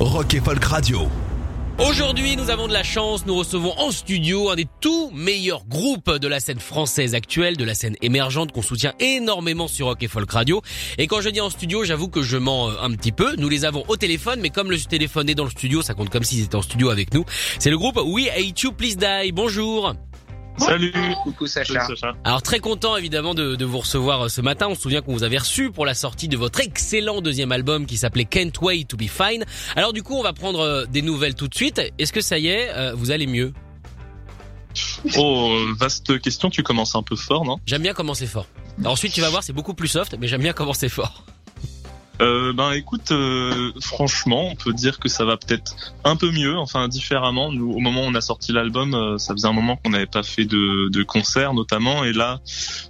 Rock et Folk Radio. Aujourd'hui, nous avons de la chance, nous recevons en studio un des tout meilleurs groupes de la scène française actuelle, de la scène émergente qu'on soutient énormément sur Rock et Folk Radio. Et quand je dis en studio, j'avoue que je mens euh, un petit peu. Nous les avons au téléphone, mais comme le téléphone est dans le studio, ça compte comme s'ils étaient en studio avec nous. C'est le groupe We Hate You Please Die. Bonjour. Salut Coucou Sacha. Salut, Sacha. Alors très content évidemment de, de vous recevoir euh, ce matin. On se souvient qu'on vous avait reçu pour la sortie de votre excellent deuxième album qui s'appelait Can't Wait to Be Fine. Alors du coup, on va prendre euh, des nouvelles tout de suite. Est-ce que ça y est, euh, vous allez mieux? Oh, vaste question, tu commences un peu fort, non? J'aime bien commencer fort. Alors ensuite, tu vas voir, c'est beaucoup plus soft, mais j'aime bien commencer fort. Euh, Ben écoute, euh, franchement, on peut dire que ça va peut-être un peu mieux, enfin différemment. Nous, au moment où on a sorti l'album, euh, ça faisait un moment qu'on n'avait pas fait de, de concerts notamment, et là,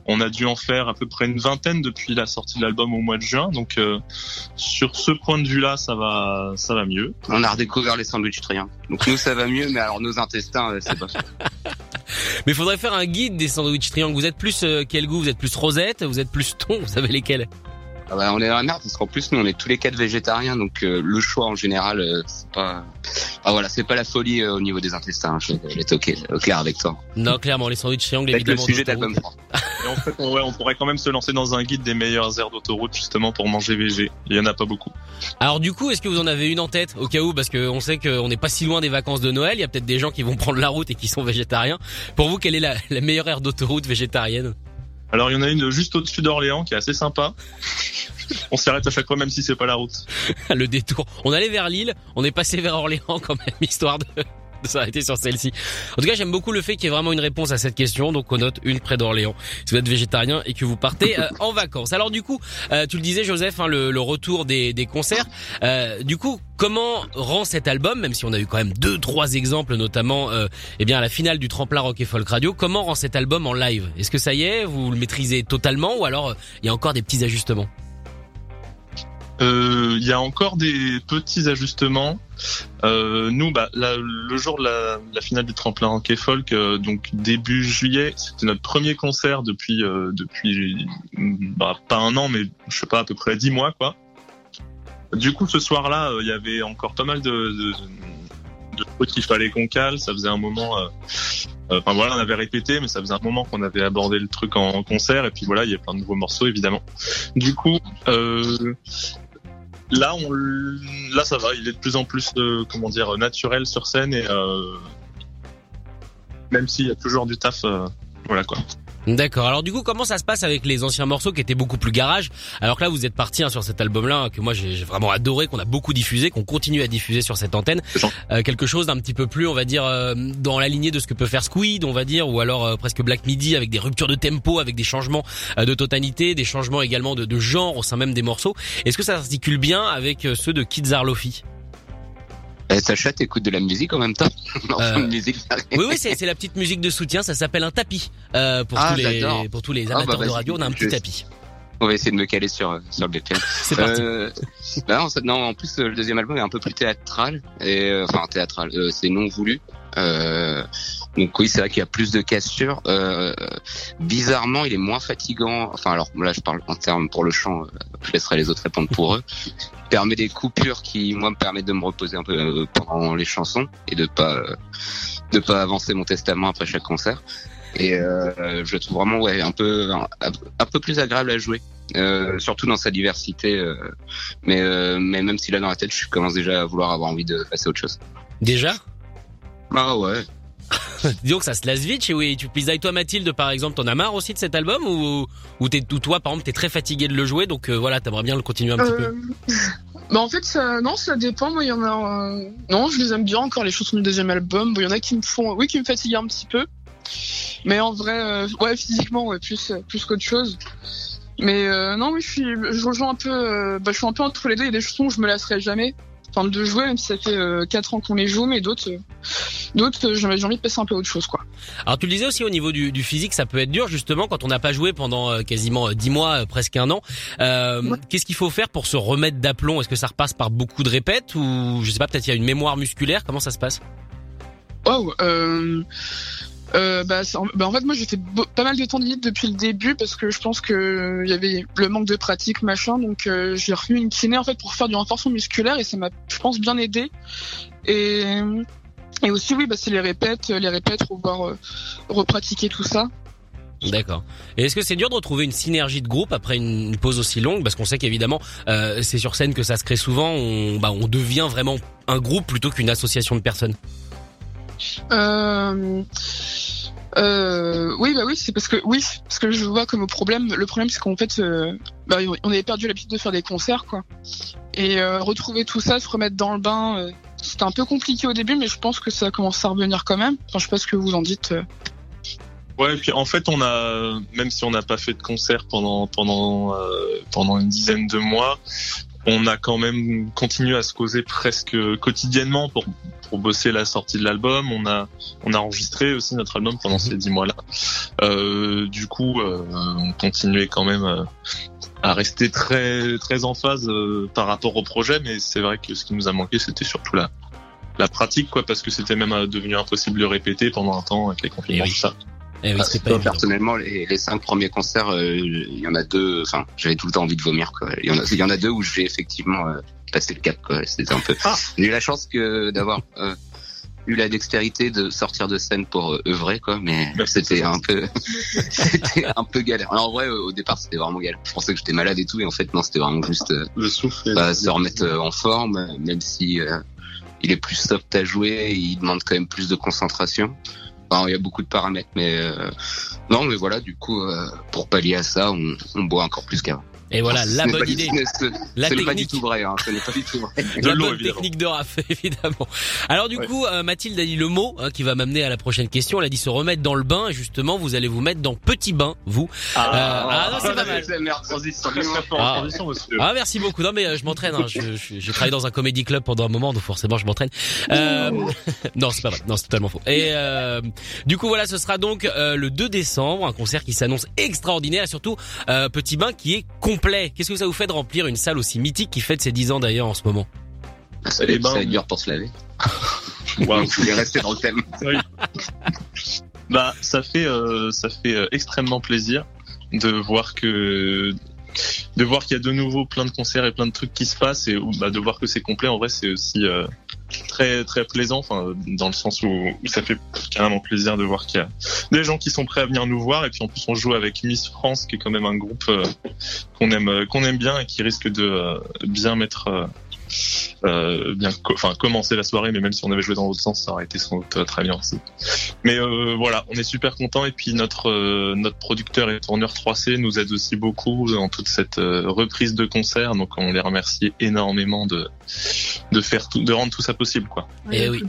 on a dû en faire à peu près une vingtaine depuis la sortie de l'album au mois de juin. Donc euh, sur ce point de vue-là, ça va, ça va mieux. On a redécouvert les sandwichs triangles. Donc nous ça va mieux, mais alors nos intestins, euh, c'est pas ça. Mais faudrait faire un guide des sandwichs triangles. Vous êtes plus euh, quel goût? Vous êtes plus rosette? Vous êtes plus thon? Vous savez lesquels? Ah bah, on est dans la merde parce qu'en plus nous on est tous les quatre végétariens, donc euh, le choix en général, euh, c'est pas, ah voilà, c'est pas la folie euh, au niveau des intestins. hein. Je vais être ok, au clair avec toi. Non, clairement, les sandwichs triangles Peut-être le évidemment. sujet d'album 3. Et en fait, on, ouais, on pourrait quand même se lancer dans un guide des meilleures aires d'autoroute justement pour manger végé. Il y en a pas beaucoup. Alors du coup, est-ce que vous en avez une en tête au cas où? Parce qu'on sait qu'on n'est pas si loin des vacances de Noël. Il y a peut-être des gens qui vont prendre la route et qui sont végétariens. Pour vous, quelle est la, la meilleure aire d'autoroute végétarienne? Alors il y en a une juste au-dessus d'Orléans qui est assez sympa. On s'arrête à chaque fois même si c'est pas la route. Le détour. On allait vers Lille, on est passé vers Orléans quand même, histoire de, de s'arrêter sur celle-ci. En tout cas, j'aime beaucoup le fait qu'il y ait vraiment une réponse à cette question, donc on note une près d'Orléans. Si vous êtes végétarien et que vous partez euh, en vacances. Alors du coup, euh, tu le disais Joseph, hein, le, le retour des, des concerts. Euh, du coup, comment rend cet album, même si on a eu quand même deux, trois exemples, notamment euh, eh bien à la finale du tremplin Rock et Folk Radio, comment rend cet album en live? Est-ce que ça y est, vous le maîtrisez totalement? Ou alors euh, il y a encore des petits ajustements? Il y a encore des petits ajustements. Euh, nous, bah, le jour de la, finale du tremplin hockey folk, euh, donc début juillet, c'était notre premier concert depuis euh, depuis bah, pas un an, mais je sais pas à peu près dix mois quoi. Du coup, ce soir-là, euh, il y avait encore pas mal de, de, de trucs qu'il fallait qu'on cale. Ça faisait un moment. euh, euh, Enfin voilà, on avait répété, mais ça faisait un moment qu'on avait abordé le truc en, en concert. Et puis voilà, il y a plein de nouveaux morceaux évidemment. Du coup, euh, là, on, là, ça va. Il est de plus en plus, euh, comment dire, naturel sur scène et euh, même s'il y a toujours du taf, euh, voilà quoi. D'accord. Alors du coup, comment ça se passe avec les anciens morceaux qui étaient beaucoup plus garage Alors que là, vous êtes parti hein, sur cet album-là que moi j'ai vraiment adoré, qu'on a beaucoup diffusé, qu'on continue à diffuser sur cette antenne. Euh, quelque chose d'un petit peu plus, on va dire, euh, dans la lignée de ce que peut faire Squid, on va dire, ou alors euh, presque Black Midi avec des ruptures de tempo, avec des changements de totalité, des changements également de, de genre au sein même des morceaux. Est-ce que ça s'articule bien avec ceux de Kids Are Eh, Sacha, t'écoutes de la musique en même temps Euh, de musique. Oui, oui, c'est la petite musique de soutien. Ça s'appelle un tapis euh, pour Ah, tous les pour tous les Ah, bah, amateurs de vas-y, radio. On a un petit tapis. On va essayer de me caler sur sur le BPM. C'est parti. Euh, bah non, en plus euh, le deuxième album est un peu plus théâtral et euh, enfin théâtral, euh, c'est non voulu. Euh, donc oui, c'est vrai qu'il y a plus de cassures. Euh, bizarrement, il est moins fatigant. Enfin alors là, je parle en termes pour le chant. euh, je laisserai les autres répondre pour eux. Il permet des coupures qui moi me permettent de me reposer un peu euh, pendant les chansons et de pas euh, de pas avancer mon testament après chaque concert. Et euh, je le trouve vraiment ouais un peu un, un peu plus agréable à jouer. Euh, surtout dans sa diversité. euh, mais, euh, mais même si là dans la tête, je commence déjà à vouloir avoir envie de passer à autre chose. Déjà? Ah ouais. Disons que ça se lasse vite chez Oui, tu plies. Toi, Mathilde, par exemple, t'en as marre aussi de cet album ou, ou, t'es, ou toi, par exemple, t'es très fatigué de le jouer, donc euh, voilà, t'aimerais bien le continuer un petit peu. Euh, bah en fait, non, ça dépend. Moi, il y en a. euh, Non, je les aime bien encore les chansons du deuxième album. Il y en a qui me font, oui, qui me fatiguent un petit peu. Mais en vrai, euh, ouais, physiquement, ouais, plus, plus qu'autre chose. Mais non, oui, je suis, je rejoins un peu, bah, je suis un peu entre les deux. Il y a des chansons où je me lasserai jamais. Enfin, de jouer, même si ça fait euh, 4 ans qu'on les joue, mais d'autres, euh, d'autres, euh, j'ai envie de passer un peu à autre chose, quoi. Alors tu le disais aussi au niveau du, du physique, ça peut être dur justement quand on n'a pas joué pendant euh, quasiment euh, 10 mois, presque un an. Euh, Ouais. Qu'est-ce qu'il faut faire pour se remettre d'aplomb? Est-ce que ça repasse par beaucoup de répètes ou je sais pas, peut-être il y a une mémoire musculaire? Comment ça se passe? Waouh. Euh, euh, bah, bah, en fait, moi, j'ai fait pas mal de temps de depuis le début parce que je pense que euh, y avait le manque de pratique, machin. Donc, euh, j'ai refait une kiné en fait pour faire du renforcement musculaire et ça m'a, je pense, bien aidé. Et aussi, oui, bah, c'est les répètes, les répètes, revoir, euh, repratiquer tout ça. D'accord. Et est-ce que c'est dur de retrouver une synergie de groupe après une, pause aussi longue? Parce qu'on sait qu'évidemment, c'est sur scène que ça se crée souvent. On devient vraiment un groupe plutôt qu'une association de personnes. Euh, euh, oui, bah oui, c'est parce que oui, parce que je vois comme problème. Le problème, c'est qu'en fait, euh, bah, on avait perdu l'habitude de faire des concerts, quoi. Et retrouver tout ça, se remettre dans le bain, c'était un peu compliqué au début, mais je pense que ça commence à revenir quand même. Enfin, je sais pas ce que vous en dites. Ouais, et puis en fait, on a, même si on n'a pas fait de concert pendant pendant pendant une dizaine de mois, on a quand même continué à se causer presque quotidiennement pour pour bosser la sortie de l'album. On a on a enregistré aussi notre album pendant ces dix mois-là. Euh, du coup, euh, on continuait quand même euh, à rester très très en phase euh, par rapport au projet, mais c'est vrai que ce qui nous a manqué, c'était surtout la la pratique, quoi, parce que c'était même euh, devenu impossible de répéter pendant un temps avec les confinements, Eh oui. tout ça. Eh oui, c'est pas personnellement, les, les cinq premiers concerts, euh, il y en a deux. Enfin, j'avais tout le temps envie de vomir. Quoi. Il y en a, il y en a deux où j'ai effectivement euh, passé le cap. Quoi. C'était un peu. Ah. J'ai eu la chance que d'avoir euh, eu la dextérité de sortir de scène pour euh, œuvrer, quoi. Mais Merci, c'était un peu, c'était un peu galère. Alors, en vrai, au départ, c'était vraiment galère. Je pensais que j'étais malade et tout, et en fait, non, c'était vraiment juste euh, Le souffle. bah, se remettre en forme, même si il est plus soft à jouer, il demande quand même plus de concentration. Enfin, il y a beaucoup de paramètres, mais euh, non, mais voilà, du coup, euh, pour pallier à ça, on, on boit encore plus qu'avant. Et voilà, Ce la bonne pas idée. La pas du technique. tout vrai, hein, pas du tout vrai. De la bonne évidemment. technique de Raph, évidemment. Alors du Ouais. coup, euh, Mathilde a dit le mot hein, qui va m'amener à la prochaine question. Elle a dit se remettre dans le bain. Et justement, vous allez vous mettre dans petit bain, vous. ah, non, c'est pas mal. C'est très fort en Ah. Ah merci beaucoup. Non mais euh, je m'entraîne. Hein. Je- je- J'ai travaillé dans un comédie club pendant un moment, donc forcément je m'entraîne. Euh, non c'est pas vrai. Non c'est totalement faux. Et euh, du coup voilà, ce sera donc euh, le 2 décembre, un concert qui s'annonce extraordinaire et surtout euh, petit bain qui est complet. Qu'est-ce que ça vous fait de remplir une salle aussi mythique qui fête ses 10 ans d'ailleurs en ce moment? Ça, Eh ben, ça va être dur pour se laver. Waouh. Je voulais rester dans le thème. Bah, ça fait, euh, ça fait euh, extrêmement plaisir de voir que de voir qu'il y a de nouveau plein de concerts et plein de trucs qui se passent et bah, de voir que c'est complet. En vrai, c'est aussi euh, très très plaisant, enfin dans le sens où, ça fait carrément plaisir de voir qu'il y a des gens qui sont prêts à venir nous voir. Et puis en plus on joue avec Miss France qui est quand même un groupe euh, qu'on aime euh, qu'on aime bien et qui risque de euh, bien mettre euh, bien co- enfin commencer la soirée mais même si on avait joué dans l'autre sens ça aurait été sans doute euh, très bien aussi mais euh, voilà on est super content et puis notre euh, notre producteur et tourneur 3C nous aide aussi beaucoup dans toute cette euh, reprise de concert donc on les remercie énormément de de faire tout de rendre tout ça possible quoi Eh oui.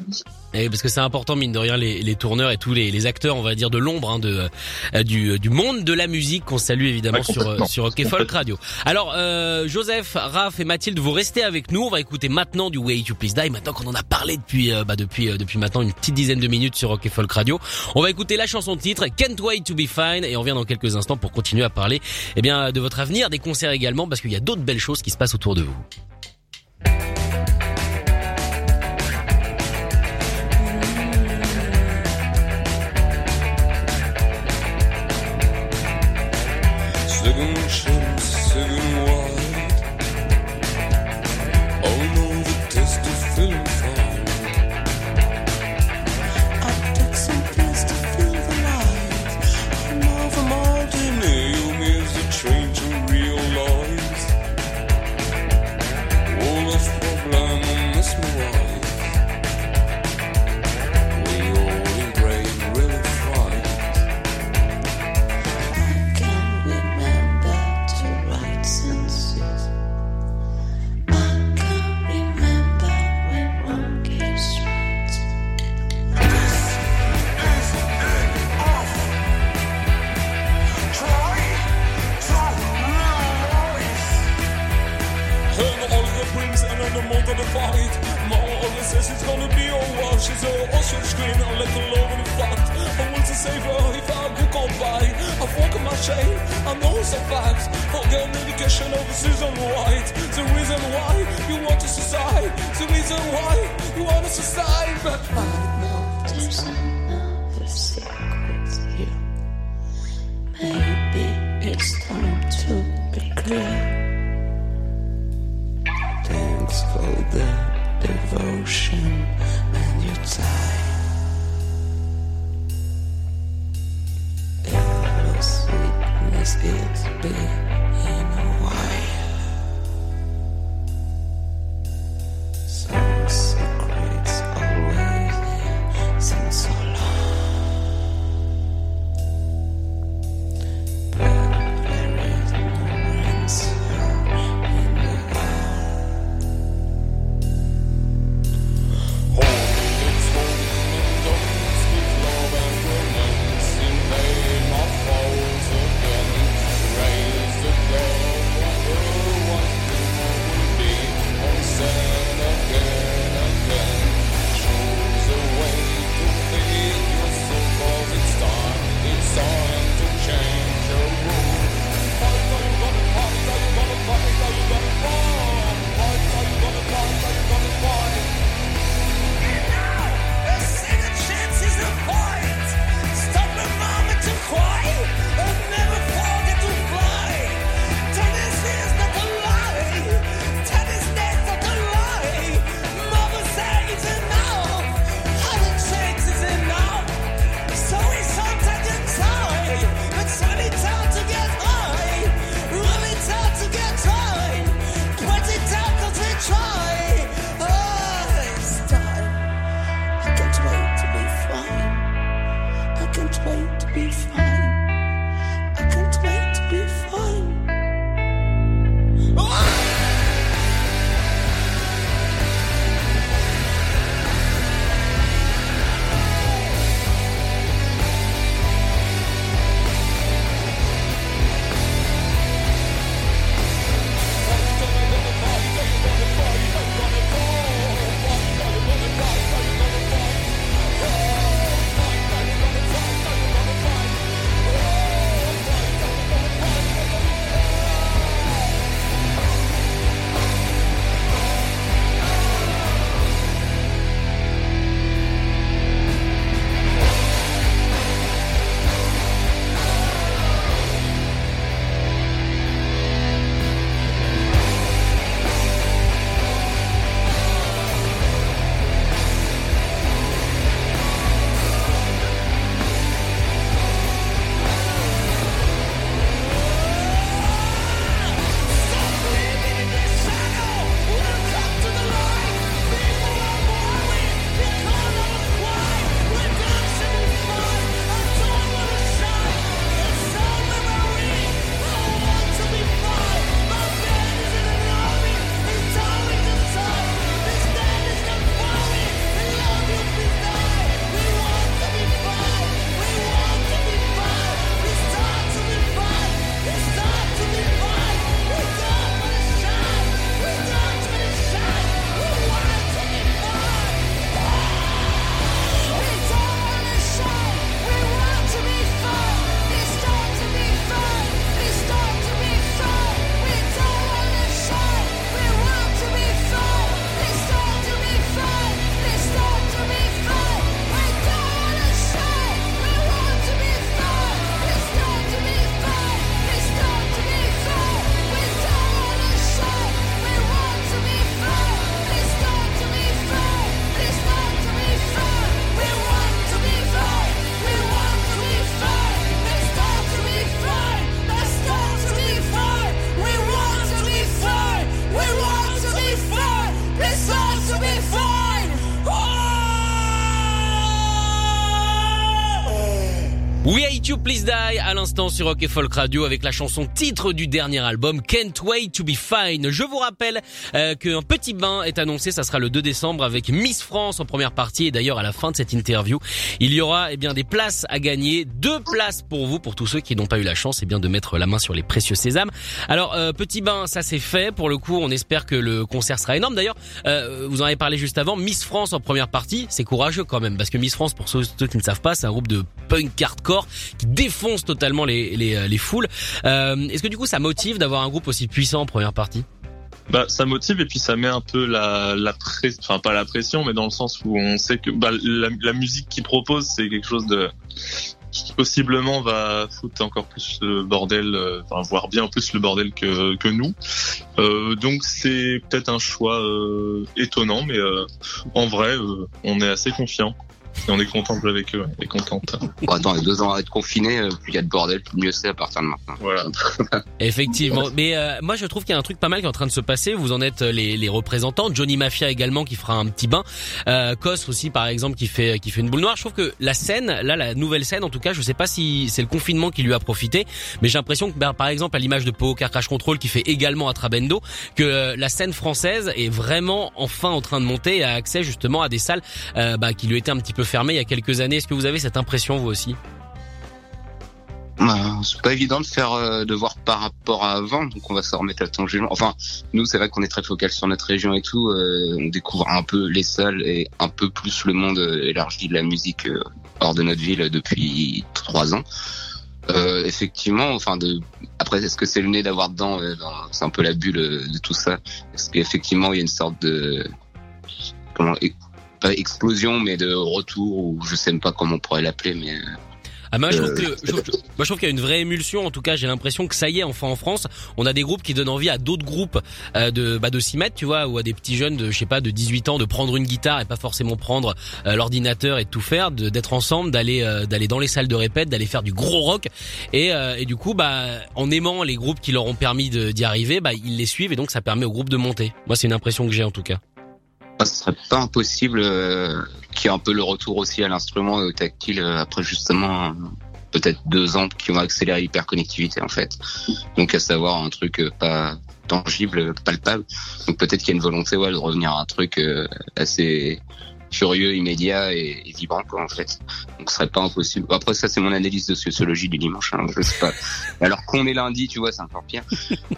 Et parce que c'est important mine de rien les, les tourneurs et tous les, les acteurs on va dire de l'ombre hein, de euh, du, du monde de la musique qu'on salue évidemment Ouais, sur sur Rock Folk Radio. Alors euh, Joseph, Raph et Mathilde vous restez avec nous. On va écouter maintenant du Way You Please Die maintenant qu'on en a parlé depuis euh, bah, depuis euh, depuis maintenant une petite dizaine de minutes sur Rock Folk Radio. On va écouter la chanson titre Can't Wait to Be Fine et on revient dans quelques instants pour continuer à parler eh bien de votre avenir, des concerts également parce qu'il y a d'autres belles choses qui se passent autour de vous. Be We Hate You Please Die à l'instant sur Rock et Folk Radio avec la chanson titre du dernier album Can't Wait to Be Fine. Je vous rappelle euh, qu'un petit bain est annoncé, ça sera le 2 décembre avec Miss France en première partie et d'ailleurs à la fin de cette interview, il y aura eh bien des places à gagner, deux places pour vous pour tous ceux qui n'ont pas eu la chance eh bien de mettre la main sur les précieux sésames. Alors euh, petit bain, ça c'est fait pour le coup, on espère que le concert sera énorme. D'ailleurs, euh, vous en avez parlé juste avant, Miss France en première partie, c'est courageux quand même parce que Miss France pour ceux, qui ne savent pas, c'est un groupe de punk hardcore qui défonce totalement les les, euh, les foules. Euh, Est-ce que du coup ça motive d'avoir un groupe aussi puissant en première partie? Bah, ça motive et puis ça met un peu la, la pression, enfin pas la pression, mais dans le sens où on sait que bah, la, musique qu'ils proposent, c'est quelque chose de qui possiblement va foutre encore plus le bordel, euh, enfin voire bien plus le bordel que, que nous. Donc c'est peut-être un choix étonnant, mais en vrai, on est assez confiant. Et on est content de jouer avec eux, on est contente. Bon, attends, les deux ans à être confinés, euh, plus il y a de bordel, plus mieux c'est à partir de maintenant. Voilà. Effectivement, mais euh, moi je trouve qu'il y a un truc pas mal qui est en train de se passer. Vous en êtes euh, les, les représentants. Johnny Mafia également qui fera un petit bain. Euh, aussi par exemple qui fait qui fait une boule noire. Je trouve que la scène, là la nouvelle scène en tout cas, je sais pas si c'est le confinement qui lui a profité, mais j'ai l'impression que bah, par exemple à l'image de Po Car Crash Control qui fait également à Trabendo, que euh, la scène française est vraiment enfin en train de monter et a accès justement à des salles euh, bah, qui lui étaient un petit peu fermées il y a quelques années. Est-ce que vous avez cette impression vous aussi? Bah, c'est pas évident de faire euh, de voir par rapport à avant, donc on va s'en remettre à ton jugement. Enfin, nous c'est vrai qu'on est très focal sur notre région et tout, euh, on découvre un peu les salles et un peu plus le monde euh, élargi de la musique hors de notre ville depuis trois ans. Effectivement, enfin de après est-ce que c'est le nez d'avoir dedans, dans- c'est un peu la bulle de tout ça. Est-ce qu'effectivement il y a une sorte de comment pas explosion mais de retour ou je sais même pas comment on pourrait l'appeler mais Ah moi je trouve que je trouve, moi je trouve qu'il y a une vraie émulsion. En tout cas, j'ai l'impression que ça y est, enfin en France, on a des groupes qui donnent envie à d'autres groupes euh, de bah de s'y mettre, tu vois, ou à des petits jeunes de je sais pas de 18 ans de prendre une guitare et pas forcément prendre euh, l'ordinateur et de tout faire, de- d'être ensemble, d'aller euh, d'aller dans les salles de répète, d'aller faire du gros rock et euh, et du coup bah en aimant les groupes qui leur ont permis de- d'y arriver, bah ils les suivent et donc ça permet au groupe de monter. Moi c'est une impression que j'ai en tout cas. Ce serait pas impossible euh, qu'il y ait un peu le retour aussi à l'instrument euh, tactile euh, après justement peut-être deux ans qui vont accélérer l'hyperconnectivité en fait. Donc à savoir un truc euh, pas tangible, palpable. Donc peut-être qu'il y a une volonté ouais, de revenir à un truc euh, assez furieux, immédiat et, et vibrant quoi en fait. Donc ce serait pas impossible. Après ça c'est mon analyse de sociologie du dimanche, hein, je sais pas. Alors qu'on est lundi, tu vois, c'est encore pire.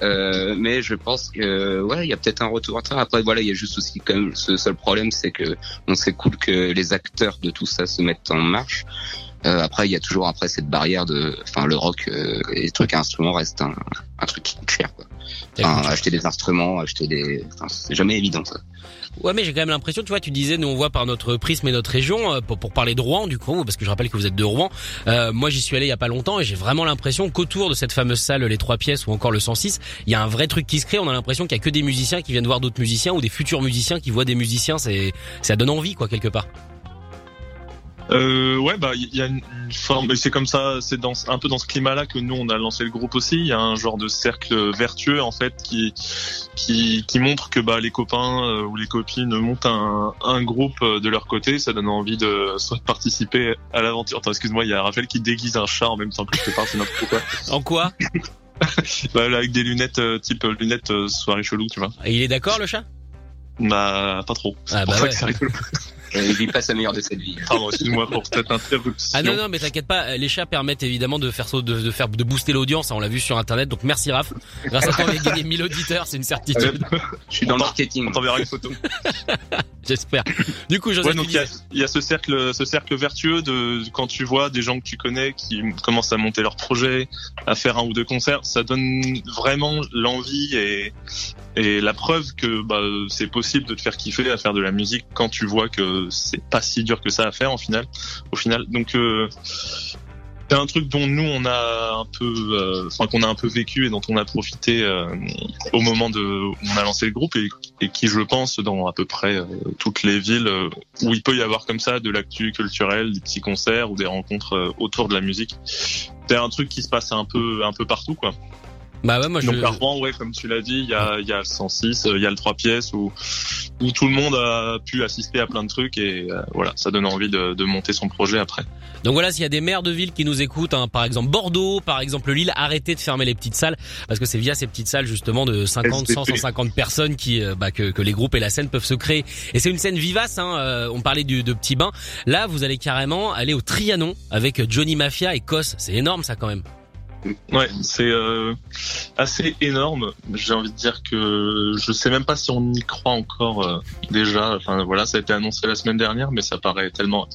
Euh, mais je pense que ouais, il y a peut-être un retour à travers. Après voilà, il y a juste aussi quand même ce seul problème, c'est que on c'est cool que les acteurs de tout ça se mettent en marche. Euh, après, il y a toujours après cette barrière de, enfin, le rock euh, et les trucs à instruments restent un, un truc qui coûte cher. Quoi. Enfin, acheter des instruments, acheter des, enfin, c'est jamais évident ça. Ouais, mais j'ai quand même l'impression, tu vois, tu disais, nous on voit par notre prisme et notre région, euh, pour, pour parler de Rouen, du coup, parce que je rappelle que vous êtes de Rouen. Euh, moi, j'y suis allé il y a pas longtemps et j'ai vraiment l'impression qu'autour de cette fameuse salle, les trois pièces ou encore le 106, il y a un vrai truc qui se crée. On a l'impression qu'il y a que des musiciens qui viennent voir d'autres musiciens ou des futurs musiciens qui voient des musiciens. C'est, ça donne envie, quoi, quelque part. Euh, ouais, bah il y a une, forme, et c'est comme ça, c'est dans un peu dans ce climat-là que nous on a lancé le groupe aussi. Il y a un genre de cercle vertueux en fait qui qui, qui montre que bah les copains euh, ou les copines montent un, un groupe euh, de leur côté, ça donne envie de soit de participer à l'aventure. Attends, excuse-moi, il y a Raphaël qui déguise un chat en même temps que je te parle, c'est n'importe quoi. En quoi? Bah, là, avec des lunettes euh, type lunettes soirée chelou, tu vois. Et il est d'accord, le chat? Bah pas trop. C'est Ah, pour bah ça ouais. que c'est rigolo. Il vit pas sa meilleure de cette vie. Pardon, excuse-moi pour cette interruption. Ah non non mais t'inquiète pas, les chats permettent évidemment de faire de, de faire de booster l'audience, hein, on l'a vu sur internet. Donc merci Raph. Grâce à toi on a gagné 1000 auditeurs, c'est une certitude. Je suis dans le marketing. On t'enverra une photo. J'espère. Du coup, Joseph, Ouais, donc tu il y a, disais- il y a ce cercle, ce cercle vertueux de quand tu vois des gens que tu connais qui commencent à monter leur projet, à faire un ou deux concerts, ça donne vraiment l'envie et et la preuve que bah, c'est possible de te faire kiffer à faire de la musique quand tu vois que c'est pas si dur que ça à faire en final. Au final, donc euh, c'est un truc dont nous on a un peu, euh, enfin qu'on a un peu vécu et dont on a profité euh, au moment de où on a lancé le groupe et, et qui je pense dans à peu près toutes les villes où il peut y avoir comme ça de l'actu culturelle, des petits concerts ou des rencontres autour de la musique. C'est un truc qui se passe un peu un peu partout quoi. Bah ouais, moi je. Donc à Rouen, ouais, comme tu l'as dit, il y a, y a le 106, euh, il y a le 3 pièces où où tout le monde a pu assister à plein de trucs et euh, voilà, ça donne envie de, de monter son projet après. Donc voilà, s'il y a des maires de villes qui nous écoutent, hein, par exemple Bordeaux, par exemple Lille, arrêtez de fermer les petites salles parce que c'est via ces petites salles justement de 50, 100, 150 personnes qui euh, bah, que, que, les groupes et la scène peuvent se créer. Et c'est une scène vivace. Hein, euh, on parlait du, de Petit Bain. Là, vous allez carrément aller au Trianon avec Johnny Mafia et Cos. C'est énorme ça quand même. Ouais, c'est euh, assez énorme. J'ai envie de dire que je sais même pas si on y croit encore euh, déjà. Enfin voilà, ça a été annoncé la semaine dernière, mais ça paraît tellement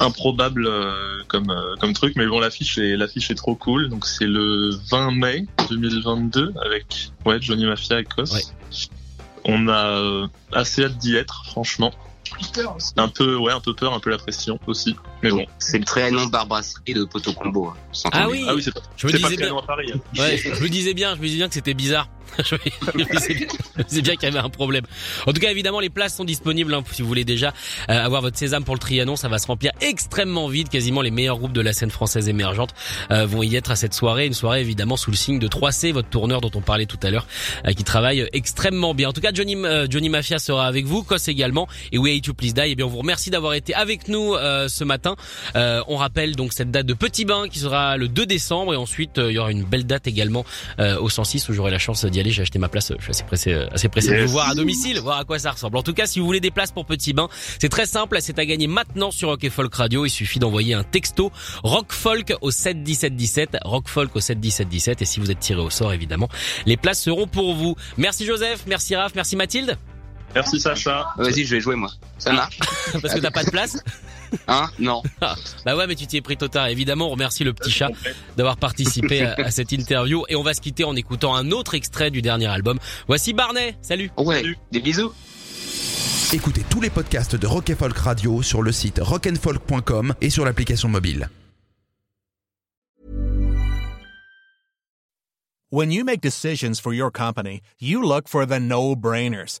improbable euh, comme euh, comme truc. Mais bon, l'affiche est l'affiche est trop cool. Donc c'est le 20 mai 2022 avec ouais Johnny Mafia et Cos. Ouais. On a euh, assez hâte d'y être, franchement. Un peu, ouais, un peu peur, un peu la pression aussi. Mais bon. C'est le Trianon Barbrasserie de Poto Combo. hein, sans Ah oui. Ah oui, c'est pas, Je me pas disais très bien. loin à Paris. hein. Ouais, je me disais bien, je me disais bien que c'était bizarre. je bien- qu'il y avait un problème. En tout cas, évidemment, les places sont disponibles. hein, si vous voulez déjà euh, avoir votre sésame pour le Trianon, ça va se remplir extrêmement vite. Quasiment les meilleurs groupes de la scène française émergente euh, vont y être à cette soirée. Une soirée évidemment sous le signe de 3C, votre tourneur dont on parlait tout à l'heure, euh, qui travaille extrêmement bien. En tout cas, Johnny euh, Johnny Mafia sera avec vous, Kos également, et We Hate You Please Die. Et bien, on vous remercie d'avoir été avec nous euh, ce matin. Euh, on rappelle donc cette date de Petit Bain qui sera le 2 décembre, et ensuite euh, il y aura une belle date également euh, au 106 où j'aurai la chance d'y aller. J'ai acheté ma place. Je suis assez pressé, euh, assez pressé de vous voir à domicile, voir à quoi ça ressemble. En tout cas, si vous voulez des places pour Petit Bain, c'est très simple. C'est à gagner maintenant sur Rock et Folk Radio. Il suffit d'envoyer un texto Rock Folk au 7 17 17. Rock Folk au 7 17 17. Et si vous êtes tiré au sort, évidemment, les places seront pour vous. Merci Joseph, merci Raph, merci Mathilde. Merci Sacha. Vas-y, je vais jouer moi. Ça marche Parce que t'as pas de place. Hein? Non. Bah ouais, mais tu t'y es pris tôt tard. Évidemment, on remercie le petit chat d'avoir participé à, à cette interview. Et on va se quitter en écoutant un autre extrait du dernier album. Voici Barney. Salut. Ouais. Salut. Des bisous. Écoutez tous les podcasts de Rock Folk Radio sur le site rockandfolk.com et sur l'application mobile. When you make decisions for your company, you look for the no-brainers.